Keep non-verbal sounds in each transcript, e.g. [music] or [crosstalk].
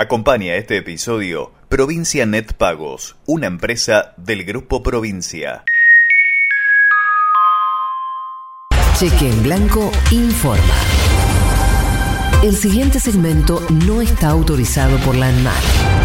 Acompaña este episodio Provincia Net Pagos, una empresa del Grupo Provincia. Cheque en Blanco informa. El siguiente segmento no está autorizado por la ANMAT.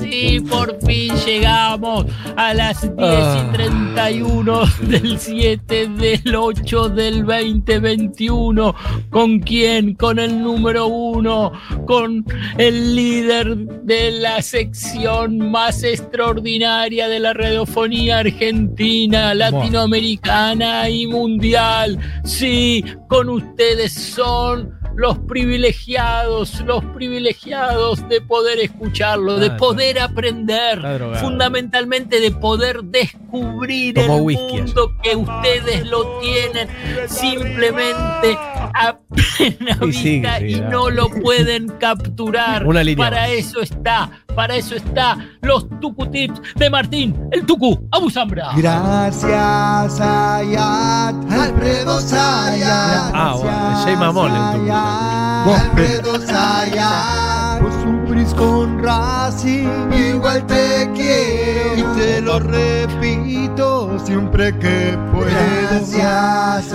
Sí, por fin llegamos a las 10 Ah. y 31 del 7 del 8 del 2021. ¿Con quién? Con el número uno, con el líder de la sección más extraordinaria de la radiofonía argentina, latinoamericana y mundial. Sí, con ustedes son los privilegiados, los privilegiados de poder escucharlo, de poder aprender, fundamentalmente de poder descubrir Tomó el whisky mundo que ustedes lo tienen simplemente a plena Y vista sigue, y no lo pueden capturar. Una línea Para más. eso está, para eso está los Tucu Tips de Martín, el Tucu Abusambra. Gracias, Ayat, Alfredo Sayat. Ah, bueno, Jay Mamón, el tuyo. Alfredo Sayat. Vos sufrís con Racing, igual te quiero. Y te lo repito siempre que puedo. Gracias.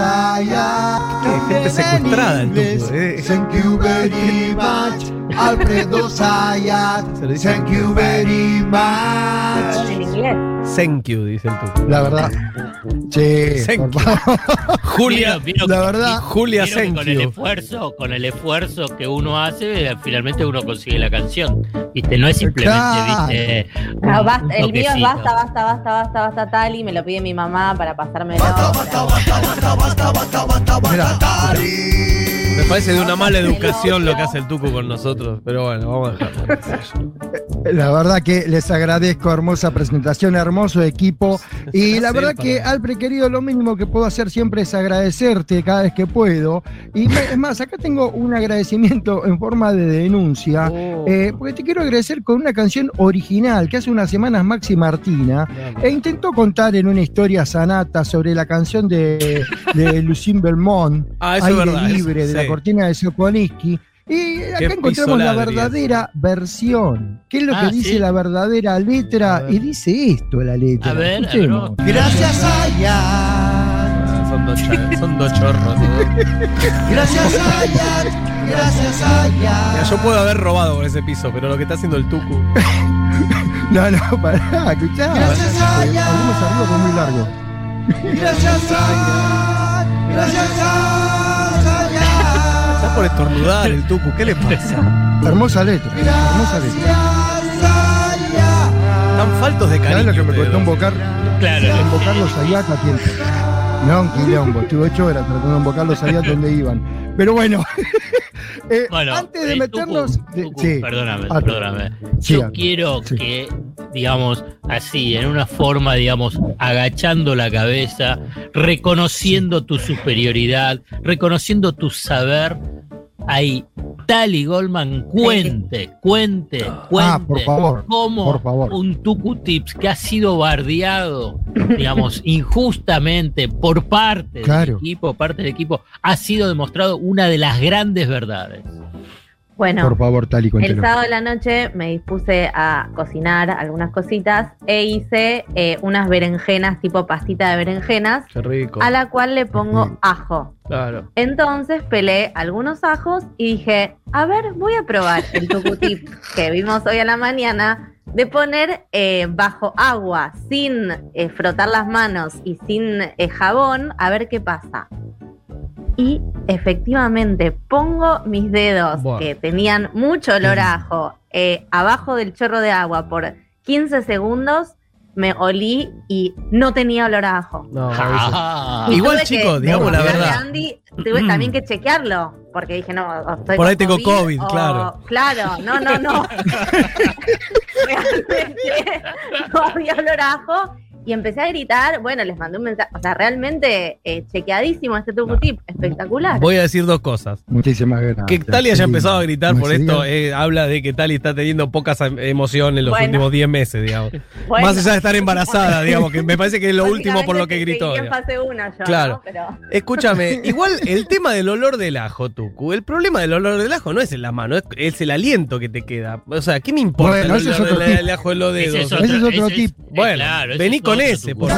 Qué gente secuestrada tuco, eh. Thank you very much. Alfredo Sayat. Se lo dice Thank you very much. en inglés. Thank you, dice el tuco. La verdad. Che, Thank por favor. Julia, Vieron- la verdad. Julia vieron que thank con el esfuerzo, con el esfuerzo que uno hace, eh, finalmente uno consigue la canción. Viste, no es simplemente, Claro. viste. No, un basta, el mío es basta, basta, basta, basta, basta, Tali. Me lo pide mi mamá para pasármelo. Me parece de una mala educación lo que hace el tuco con nosotros, pero bueno, vamos a dejarlo. [laughs] la verdad que les agradezco, hermosa presentación, hermoso equipo. Y la verdad que, Alfred, querido, lo mínimo que puedo hacer siempre es agradecerte cada vez que puedo. Y es más, acá tengo un agradecimiento en forma de denuncia. Oh, eh, porque te quiero agradecer con una canción original que hace unas semanas Maxi Martina e intentó contar en una historia sanata sobre la canción de, de Lucien Belmont, Ah, eso Aire verdad, Libre, eso, de la cortina de Sokoniski. Y acá Qué encontramos la verdadera versión. ¿Qué es lo Ah, que dice ¿sí? la verdadera A letra? ver. Y dice esto la letra. A ver, a ver, vamos. Gracias Ayat. Ah, Son dos, cha- son dos chorros. ¿no? [laughs] Gracias Ayat. Gracias Ayat. Mira, yo puedo haber robado con ese piso, pero lo que está haciendo el tuco. [laughs] No, no, pará, escuchá. Gracias, arriba es muy largo. Gracias Ayat. Gracias Ayat. Por estornudar el tuco, ¿qué le pasa? Hermosa letra, hermosa letra. Están faltos de ¿Sabes cariño. lo que me costó invocar? Claro, Invocarlos allá a tiempo. No, un quilombo. Estuve ocho horas tratando de invocarlos allá donde iban. Pero bueno, [laughs] eh, Bueno, antes de eh, meternos. Tucu, Tucu, sí. perdóname, Ah, perdóname. sí, Yo ah, quiero sí. que, digamos, así, en una forma, digamos, agachando la cabeza, reconociendo tu superioridad, reconociendo tu saber, ahí, Tali Goldman cuente, cuente, cuente Ah, por favor, cómo por favor. un Tucu Tips que ha sido bardeado, [laughs] digamos, injustamente por parte Claro. del equipo, parte del equipo, ha sido demostrado una de las grandes verdades. Bueno, Por favor, Tali, el cuéntelo. sábado de la noche me dispuse a cocinar algunas cositas e hice eh, unas berenjenas, tipo pastita de berenjenas, Qué rico. a la cual le pongo ajo. Claro. Entonces pelé algunos ajos y dije, a ver, voy a probar el tucutip [laughs] que vimos hoy a la mañana de poner eh, bajo agua sin eh, frotar las manos y sin eh, jabón, a ver qué pasa. Y efectivamente pongo mis dedos Buah. que tenían mucho olor a ajo eh, abajo del chorro de agua por 15 segundos, me olí y no tenía olor a ajo. No, Ah, Igual, chicos, digamos la verdad. a Andy, tuve también que chequearlo, porque dije, no, estoy Por ahí tengo COVID, o- claro. Claro, no, no, no. [laughs] [laughs] Realmente no había olor a ajo y empecé a gritar. Bueno, les mandé un mensaje. O sea, realmente eh, chequeadísimo este tucu tip. Espectacular. Voy a decir dos cosas. Muchísimas gracias. Que Tali haya Sí. empezado a gritar por esto eh, habla de que Tali está teniendo pocas em- emociones en los Bueno. últimos 10 meses, digamos. [laughs] Bueno, Más allá de estar embarazada, digamos, que me parece que es lo último por lo que gritó. en fase yo, Claro. ¿no? Pero Escúchame, [laughs] igual el tema del olor del ajo, Tucu, el problema del olor del ajo no es en las manos, es, es el aliento que te queda. O sea, ¿qué me importa Bueno, el olor del, ajo en los dedos? Ese es Ese es otro ese tip. Bueno, claro, vení es con ese, por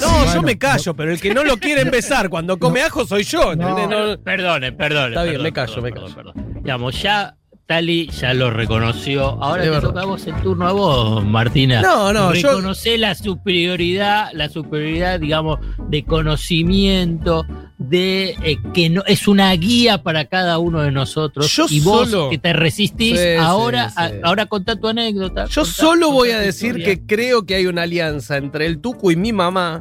No, yo me callo, pero el que no lo quiere empezar cuando come ajo soy yo. ¿entendés? No. No- Perdone, perdone. Está bien, perdón, me callo, perdón, me callo. perdón. Digamos, ya Tali ya lo reconoció. Ahora te toca a vos el turno a vos, Martina. No, no, yo- Reconocer la superioridad, la superioridad, digamos, de conocimiento, de eh, que no es una guía para cada uno de nosotros. Yo y vos solo- que te resistís, Sí, ahora, sí, sí. a- ahora contá tu anécdota. Yo contá- solo voy a decir historia. que creo que hay una alianza entre el Tucu y mi mamá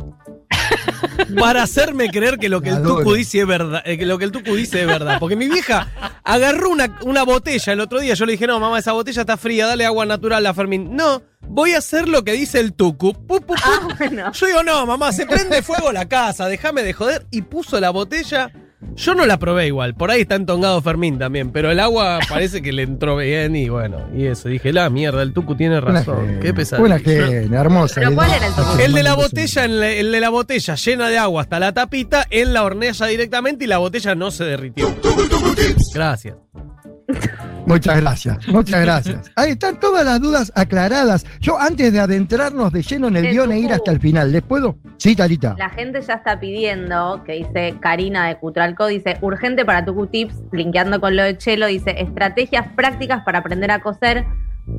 [laughs] para hacerme creer que lo que el. Tucu dice es verdad, eh, que lo que el Tucu dice es verdad, porque mi vieja agarró una, una botella el otro día, yo le dije, "No, mamá, esa botella está fría, dale agua natural a Fermín." No, voy a hacer lo que dice el Tucu. Pu, pu, pu. Ah, bueno. Yo digo, "No, mamá, se prende fuego la casa, déjame de joder." Y puso la botella yo no la probé igual, por ahí está entongado Fermín también, pero el agua [laughs] parece que le entró bien y bueno, y eso. Dije, la mierda, el Tucu tiene razón. Qué pesado. Una genia, hermosa. ¿Pero cuál era el tucu? El de la botella, el de la botella llena de agua hasta la tapita, en la hornalla directamente y la botella no se derritió. Gracias. [laughs] Muchas gracias, muchas gracias. [laughs] Ahí están todas las dudas aclaradas. Yo antes de adentrarnos de lleno en el El guion e ir hasta el final, ¿les puedo? Sí, Talita. La gente ya está pidiendo, que dice Karina de Cutralco, dice, urgente para Tucu Tips, linkeando con lo de Chelo, dice, estrategias prácticas para aprender a coser.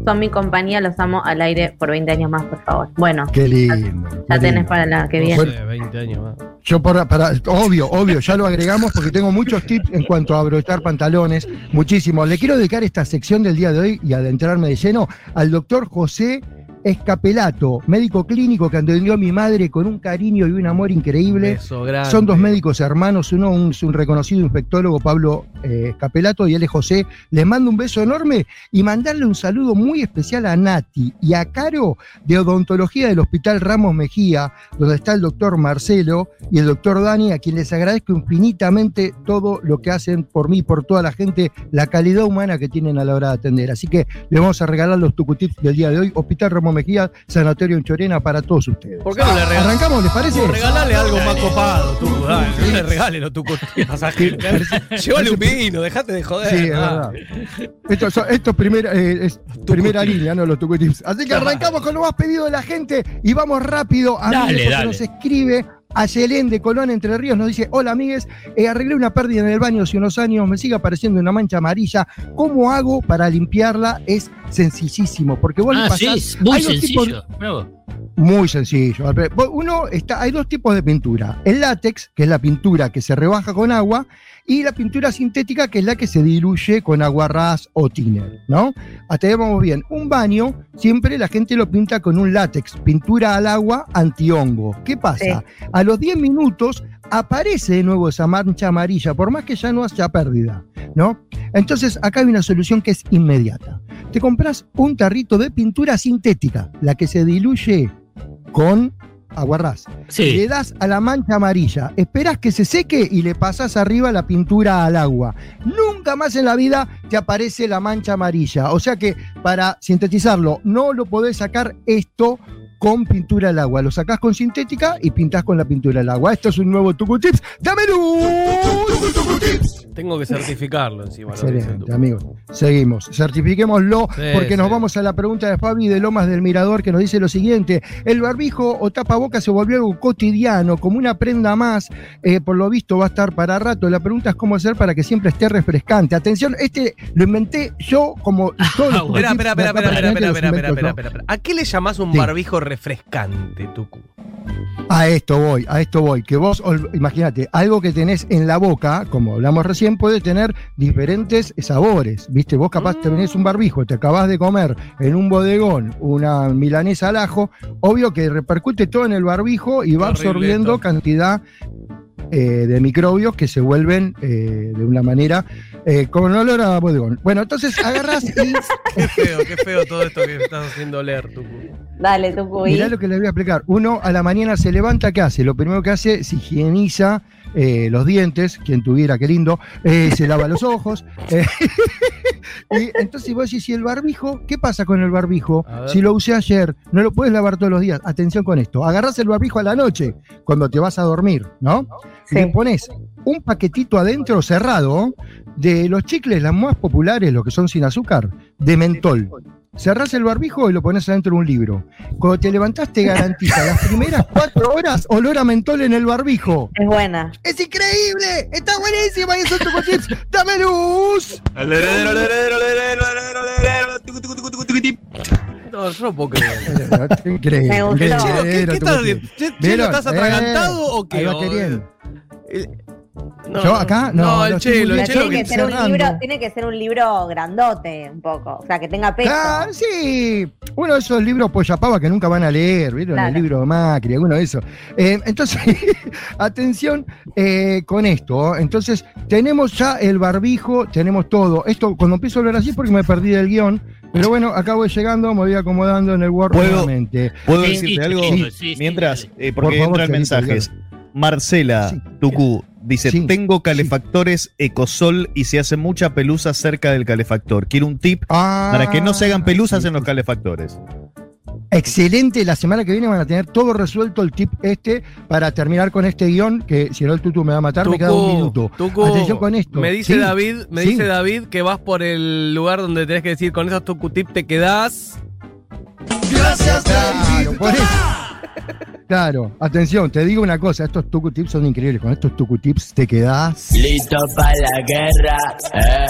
Son mi compañía, los amo al aire por 20 años más, por favor. Bueno, Qué lindo. ya qué tenés lindo. para la que viene. sé, 20 años más. Yo por, para, obvio, obvio, ya lo agregamos porque tengo muchos tips en cuanto a abrochar pantalones, muchísimos. Le quiero dedicar esta sección del día de hoy y adentrarme de lleno al doctor José Escapelato, médico clínico que atendió a mi madre con un cariño y un amor increíble. Son dos médicos hermanos, uno un- es un reconocido infectólogo, Pablo eh, Escapelato, y él es José. Les mando un beso enorme y mandarle un saludo muy especial a Nati y a Caro de Odontología del Hospital Ramos Mejía, donde está el doctor Marcelo y el doctor Dani, a quien les agradezco infinitamente todo lo que hacen por mí, por toda la gente, la calidad humana que tienen a la hora de atender. Así que les vamos a regalar los tucutips del día de hoy, Hospital Ramos Mejía, Sanatorio en Chorena, para todos ustedes. ¿Por qué no le regalas? ¿Arrancamos, les parece? Regalale algo más copado, Tucu. dale, no le regales los Tucu. Llévale un vino, dejate de joder. Sí, es verdad. Esto, so- esto es primera, eh, es primera línea, no los tucutips. Así que arrancamos con lo más pedido de la gente y vamos rápido a Dale, porque dale. nos escribe a Yelén de Colón Entre Ríos, nos dice, hola amigues, eh, arreglé una pérdida en el baño hace unos años, me sigue apareciendo una mancha amarilla, ¿cómo hago para limpiarla? Es sencillísimo, porque vos le Ah, sí, pasás- es muy hay dos tipos- sencillo. Vos. Muy sencillo. Uno está, hay dos tipos de pintura. El látex, que es la pintura que se rebaja con agua, y la pintura sintética, que es la que se diluye con agua ras o thinner, ¿no? Hasta ahí vamos bien. Un baño, siempre la gente lo pinta con un látex, pintura al agua antihongo. ¿Qué pasa? A los 10 minutos aparece de nuevo esa mancha amarilla, por más que ya no haya pérdida, ¿no? Entonces, acá hay una solución que es inmediata. Te compras un tarrito de pintura sintética, la que se diluye con aguarrás. Sí. Le das a la mancha amarilla, esperás que se seque y le pasás arriba la pintura al agua. Nunca más en la vida te aparece la mancha amarilla. O sea que, para sintetizarlo, no lo podés sacar esto con pintura al agua. Lo sacás con sintética y pintás con la pintura al agua. Esto es un nuevo Tucu Tips. ¡Dame luz! Tengo que certificarlo encima. Excelente, Tucu. amigos. Seguimos. Certifiquémoslo Sí, porque nos sí. vamos a la pregunta de Fabi de Lomas del Mirador que nos dice lo siguiente. El barbijo o tapaboca se volvió algo cotidiano, como una prenda más. eh, por lo visto va a estar para rato. La pregunta es cómo hacer para que siempre esté refrescante. Atención, este lo inventé yo como [laughs] Espera, espera, espera, espera, espera, prácticamente espera, los espera, invento espera, yo. espera, espera. ¿A qué le llamás un Sí. barbijo refrescante, Tucu? A esto voy, a esto voy. Que vos, imagínate, algo que tenés en la boca, como hablamos recién, puede tener diferentes sabores. Viste, vos capaz te tenés un barbijo, te acabás de comer en un bodegón una milanesa al ajo, obvio que repercute todo en el barbijo y va absorbiendo esto. cantidad eh, de microbios que se vuelven eh, de una manera eh, con olor a bodegón. Bueno, entonces agarrás [laughs] y Qué feo, qué feo todo esto que estás haciendo leer, Tucu. Dale, cuy. Mirá lo que les voy a explicar. Uno a la mañana se levanta, ¿qué hace? Lo primero que hace es higieniza eh, los dientes, quien tuviera, qué lindo, eh, se lava los ojos. eh, [laughs] y entonces vos decís, ¿y el barbijo? ¿Qué pasa con el barbijo? Si lo usé ayer, no lo puedes lavar todos los días. Atención con esto. Agarrás el barbijo a la noche, cuando te vas a dormir, ¿no? Sí. Le pones un paquetito adentro cerrado de los chicles, las más populares, los que son sin azúcar, de mentol. Cerrás el barbijo y lo pones adentro de un libro. Cuando te levantás te garantiza las primeras cuatro horas olor a mentol en el barbijo. Es buena. ¡Es increíble! ¡Está buenísima! ¡Y eso es Tucu Tips! ¡Dame luz! No, yo no puedo creer. Increíble. ¿qué, estás, ¿Vieron? ¿estás atragantado Eh, o qué? No. ¿Yo acá? No, No, el Chelo, el Chelo tiene que ser un libro, tiene que ser un libro grandote, un poco. O sea, que tenga peso. Ah, sí, uno de esos libros pollapava que nunca van a leer, ¿vieron? Claro. El libro de Macri, alguno de esos. Eh, entonces, [laughs] atención eh, con esto. Entonces, tenemos ya el barbijo, tenemos todo. Esto, cuando empiezo a hablar así, es porque me perdí del guion. Pero bueno, acá voy llegando, me voy acomodando en el Word ¿Puedo- nuevamente. ¿Puedo Sí, decirte sí, algo? sí, sí, Mientras, eh, Por porque favor, entran mensajes. Marcela Sí. Tucú dice: Sí. Tengo calefactores Ecosol y se hace mucha pelusa cerca del calefactor. Quiero un tip para que no se hagan pelusas Ah, en los calefactores. Excelente, la semana que viene van a tener todo resuelto el tip este para terminar con este guion, que si no el tutu me va a matar, me queda un Tucu, minuto. Tucu, Atención con esto. Me dice Sí, David, me sí. dice David que vas por el lugar donde tenés que decir con esos tucutip te quedás. Claro, por eso. Claro, atención, te digo una cosa, estos tucu tips son increíbles. Con estos tucu tips te quedás. Listo para la guerra. eh.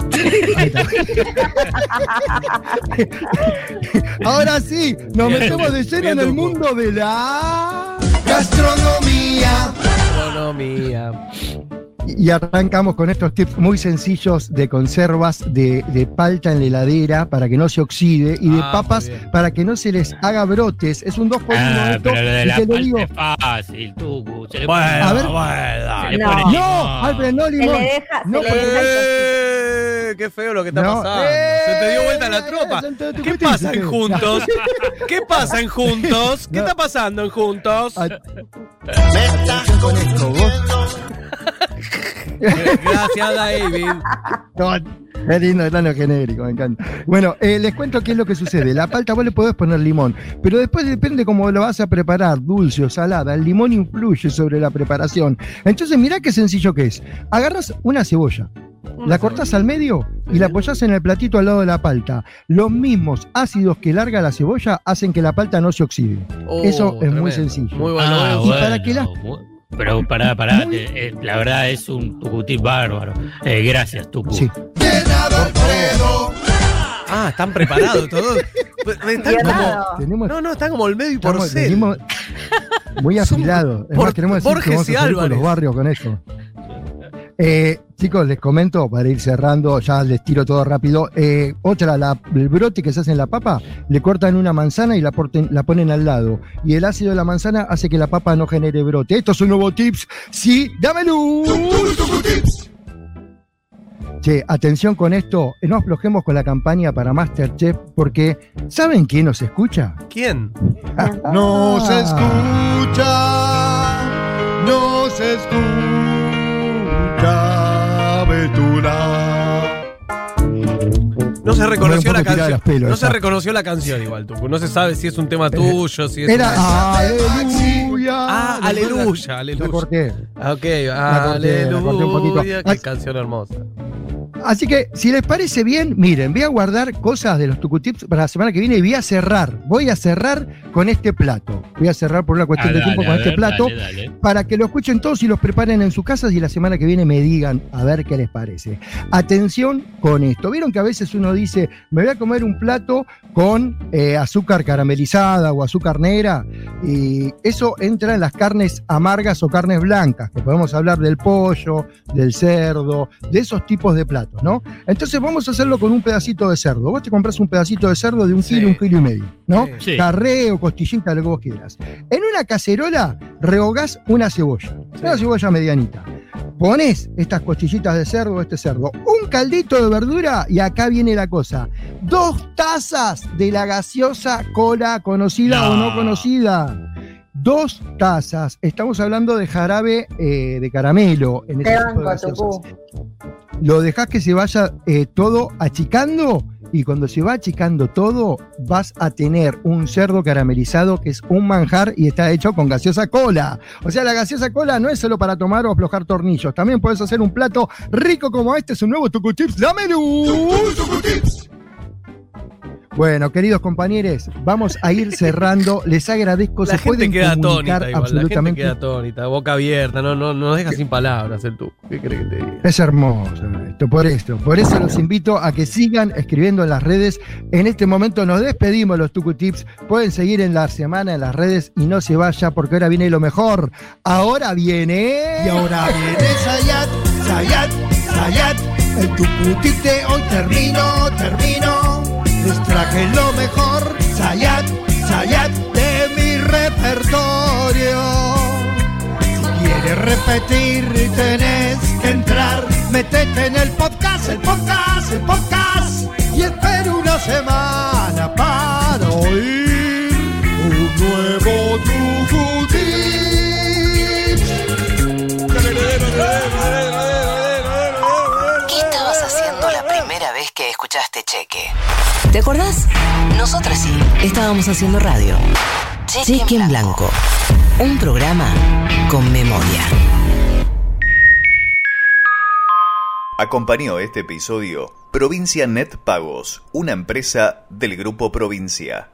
[laughs] Ahora sí, nos metemos de lleno en el mundo de la gastronomía. Economía. Y arrancamos con estos tips muy sencillos de conservas de, de palta en la heladera para que no se oxide y de Ah, papas para que no se les haga brotes. Es un 2 por 1 Ah, esto. pero lo de y la te lo digo. es fácil, Tucu. Se le Bueno, pone- A ver. bueno. se le No. pone No, limón. Alfred, no Se limón. le deja, No, se le deja Eh, qué feo lo que está No, pasando. eh, Se te dio vuelta la eh, tropa. ¿Qué pasa en. Juntos? ¿Qué pasa en Juntos? ¿Qué está pasando en Juntos? A- Atención con esto, vos. [laughs] Gracias, David. No, Qué lindo el plano genérico, me encanta. Bueno, eh, les cuento qué es lo que sucede. La palta vos le podés poner limón, pero después depende cómo lo vas a preparar, dulce o salada. El limón influye sobre la preparación. Entonces, mirá qué sencillo que es. Agarras una cebolla, la cortás al medio y la apoyás en el platito al lado de la palta. Los mismos ácidos que larga la cebolla hacen que la palta no se oxide. Oh, Eso es muy sencillo. Muy bueno. Ah, y bueno. para que la- mu- Pero pará, pará. Muy- eh, eh, la verdad es un tucutip bárbaro. Eh, gracias, Tucu. Sí. Ah, están preparados todos. [laughs] Están como. Guionado. Tenemos, No, no, están como el medio y por estamos- ser. venimos muy afilados. Es Por- más, queremos decir Borges que vamos a y salir por Álvarez. los barrios con esto. Eh, chicos, les comento para ir cerrando, ya les tiro todo rápido. Eh, otra, la- el brote que se hace en la papa, le cortan una manzana y la, porten- la ponen al lado. Y el ácido de la manzana hace que la papa no genere brote. Estos son nuevos tips. Sí, dame luz. Che, atención con esto, no aflojemos con la campaña para Masterchef porque ¿saben quién nos escucha? ¿Quién? Nos escucha, nos escucha, No se reconoció la canción. no se reconoció la canción igual, Tucu. No se sabe si es un tema tuyo, si es Era una- Aleluya. Ah, aleluya, La aleluya. corté. Ah, Ok, corté, la corté un poquito. aleluya. Qué canción hermosa. Así que, si les parece bien, miren, voy a guardar cosas de los tucutips para la semana que viene y voy a cerrar. Voy a cerrar con este plato. Voy a cerrar por una Ah, cuestión de dale, tiempo con este ver, plato. dale, dale. para que lo escuchen todos y los preparen en sus casas y la semana que viene me digan a ver qué les parece. Atención con esto. Vieron que a veces uno dice, me voy a comer un plato con eh, azúcar caramelizada o azúcar negra y eso entra en las carnes amargas o carnes blancas, que podemos hablar del pollo, del cerdo, de esos tipos de platos, ¿no? Entonces vamos a hacerlo con un pedacito de cerdo. Vos te compras un pedacito de cerdo de un Sí. kilo, un kilo y medio, ¿no? Sí. Carré o costillita, lo que vos quieras. En una cacerola rehogás una cebolla, una cebolla medianita. Ponés estas costillitas de cerdo, este cerdo, un caldito de verdura y acá viene la cosa. Dos tazas de la gaseosa cola conocida o no No. conocida. Dos tazas. Estamos hablando de jarabe eh, de caramelo. En Te este tipo de. Lo dejás que se vaya eh, todo achicando y cuando se va achicando todo vas a tener un cerdo caramelizado que es un manjar y está hecho con gaseosa cola. O sea, la gaseosa cola no es solo para tomar o aflojar tornillos, también puedes hacer un plato rico como este, es un nuevo Tucu Tips La Menú. Bueno, queridos compañeros, vamos a ir cerrando. Les agradezco. La se gente pueden queda comunicar atónita igual, la gente absolutamente. queda atónita, boca abierta, no, no, no nos deja sin palabras el tú. ¿Qué crees que te diga? Es hermoso esto, por esto. Por eso los invito a que sigan escribiendo en las redes. En este momento nos despedimos los Tucu Tips. Pueden seguir en la semana en las redes y no se vaya porque ahora viene lo mejor. Ahora viene. Y ahora viene Sayat, Sayat, Sayat. El tucutip de hoy termino, termino. Les traje lo mejor, Sayat, Sayat, de mi repertorio. Si quieres repetir, tenés que entrar. Metete en el podcast, el podcast, el podcast. Y espera una semana para oír un nuevo tucutip. Escuchaste Cheque? ¿Te acordás? Nosotros sí. Estábamos haciendo radio. Cheque, en blanco. Un programa con memoria. Acompañó este episodio Provincia Net Pagos, una empresa del Grupo Provincia.